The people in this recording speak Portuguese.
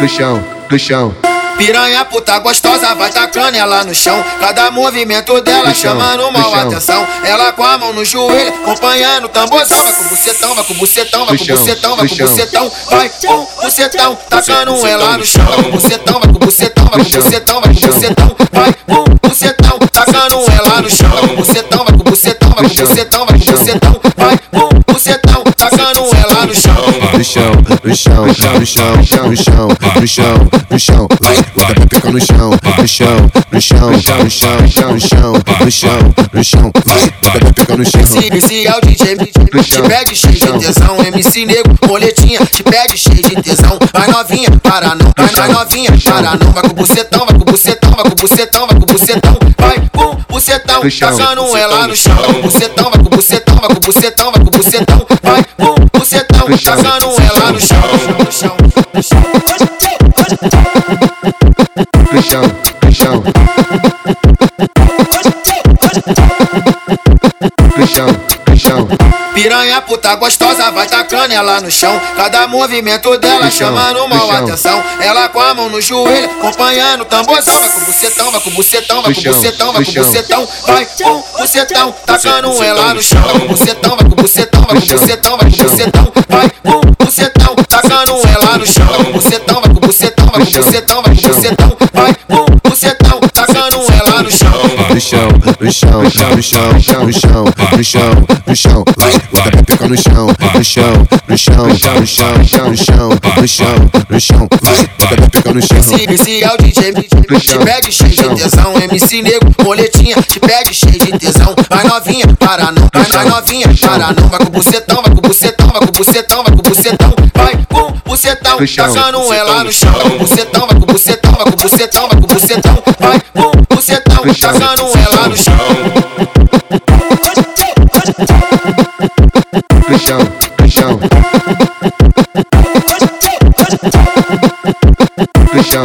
no chão, chão. Piranha puta gostosa vai tacando ela no chão. Cada movimento dela No chão, chamando mal chão. atenção. Ela com a mão no joelho, acompanhando o tamborzão. Vai com bucetão, vai com bucetão, vai com bucetão, vai com bucetão. Vai com bucetão, tacando ela no chão. Vai com bucetão, vai com bucetão, vai com bucetão, vai com bucetão. Vai com bucetão, tacando ela no chão. Vai com bucetão, vai com bucetão, vai com bucetão, vai com bucetão. No chão. no chão, no chão, no chão, no chão, no chão, no chão, no chão, vai, bota a pepeca no chão, no chão, no chão, no chão, no chão, no chão, no chão, no chão, vai, bota a pepeca no chão. Esse é o DJ, No te chão, pede cheio no de chão. tesão. MC nego, moletinha, te pede cheio de tesão. Vai novinha, para não, vai, novinha, para não. Vai com o bucetão, vai com o bucetão, vai com o bucetão, vai com o bucetão. Vai com o bucetão, No chão. bucetão, vai com bucetão, vai com bucetão, vai com bucetão. Vai com bucetão, chão. tacando ela no chão. No chão, no chão. no chão, no chão. No chão, no chão, Piranha puta gostosa vai tacando ela no chão. Cada movimento dela chão, chamando mal chão. atenção. Ela com a mão no joelho, acompanhando o tamborzão. Vai com bucetão, vai com bucetão, vai com chão, bucetão, vai com chão. bucetão. Vai com bucetão, tacando ela no chão. Vai com bucetão, vai com bucetão, vai com chão, bucetão, vai com chão. bucetão. Vai com bucetão, tacando ela no chão. Vai com bucetão, vai com bucetão, vai com chão, bucetão, vai com chão. bucetão. Vai com bucetão, tacando ela no chão chão, no chão, no chão, no chão, no chão, no chão, no chão, vai, bota a pepeca no chão, no chão, no chão, no chão, no chão, no chão, no chão, vai, bota a pepeca no chão. MC é o DJ, te pede cheio de tesão, MC nego, moletinha, te pede cheio de tesão, vai novinha, para não, vai, vai novinha, para não, vai com o vai com o bucetão, vai com o bucetão, vai com o bucetão, vai com o bucetão, caçando ela no chão. Tacando ela no chão. no chão, no chão. No chão,